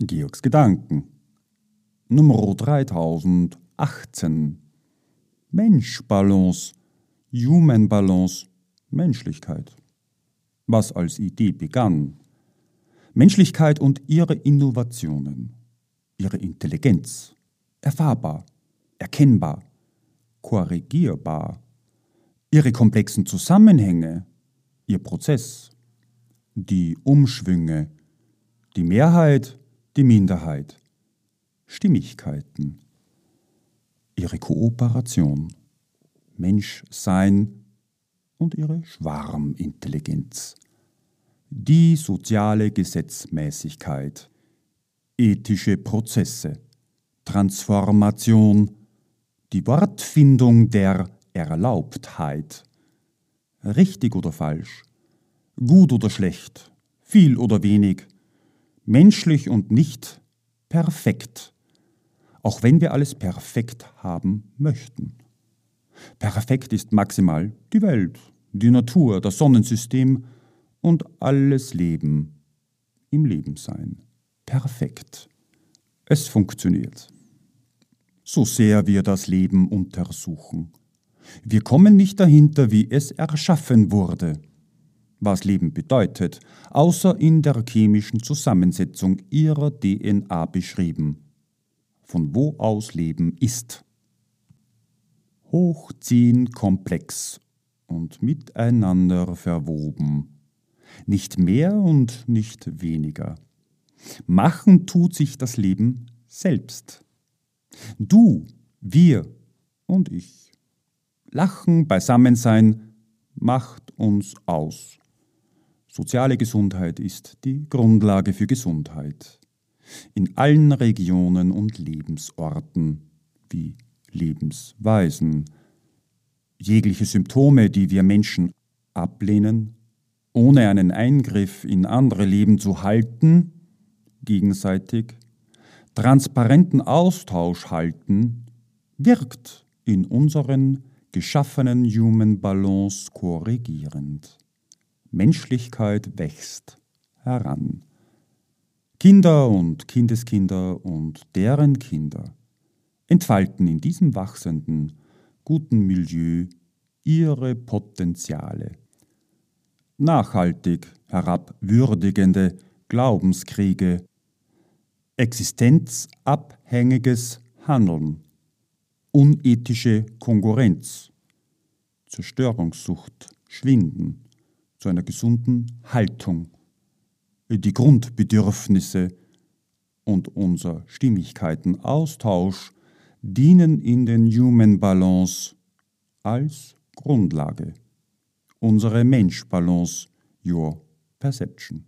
Georgs Gedanken. Nummer 3018. Mensch-Balance, Human Balance, Menschlichkeit. Was als Idee begann. Menschlichkeit und ihre Innovationen, ihre Intelligenz, erfahrbar, erkennbar, korrigierbar, ihre komplexen Zusammenhänge, ihr Prozess, die Umschwünge, die Mehrheit, die Minderheit, Stimmigkeiten, ihre Kooperation, Menschsein und ihre Schwarmintelligenz, die soziale Gesetzmäßigkeit, ethische Prozesse, Transformation, die Wortfindung der Erlaubtheit, richtig oder falsch, gut oder schlecht, viel oder wenig, menschlich und nicht perfekt, auch wenn wir alles perfekt haben möchten. Perfekt ist maximal die Welt, die Natur, das Sonnensystem und alles Leben im Lebensein. Perfekt. Es funktioniert. So sehr wir das Leben untersuchen. Wir kommen nicht dahinter, wie es erschaffen wurde was Leben bedeutet, außer in der chemischen Zusammensetzung ihrer DNA beschrieben, von wo aus Leben ist. Hochziehen komplex und miteinander verwoben, nicht mehr und nicht weniger. Machen tut sich das Leben selbst. Du, wir und ich. Lachen, Beisammensein macht uns aus. Soziale Gesundheit ist die Grundlage für Gesundheit. In allen Regionen und Lebensorten wie Lebensweisen. Jegliche Symptome, die wir Menschen ablehnen, ohne einen Eingriff in andere Leben zu halten, gegenseitig, transparenten Austausch halten, wirkt in unseren geschaffenen Human Balance korrigierend. Menschlichkeit wächst heran. Kinder und Kindeskinder und deren Kinder entfalten in diesem wachsenden, guten Milieu ihre Potenziale. Nachhaltig herabwürdigende Glaubenskriege, existenzabhängiges Handeln, unethische Konkurrenz, Zerstörungssucht schwinden zu einer gesunden Haltung. Die Grundbedürfnisse und unser Stimmigkeitenaustausch dienen in den Human Balance als Grundlage. Unsere Mensch Balance, Your Perception.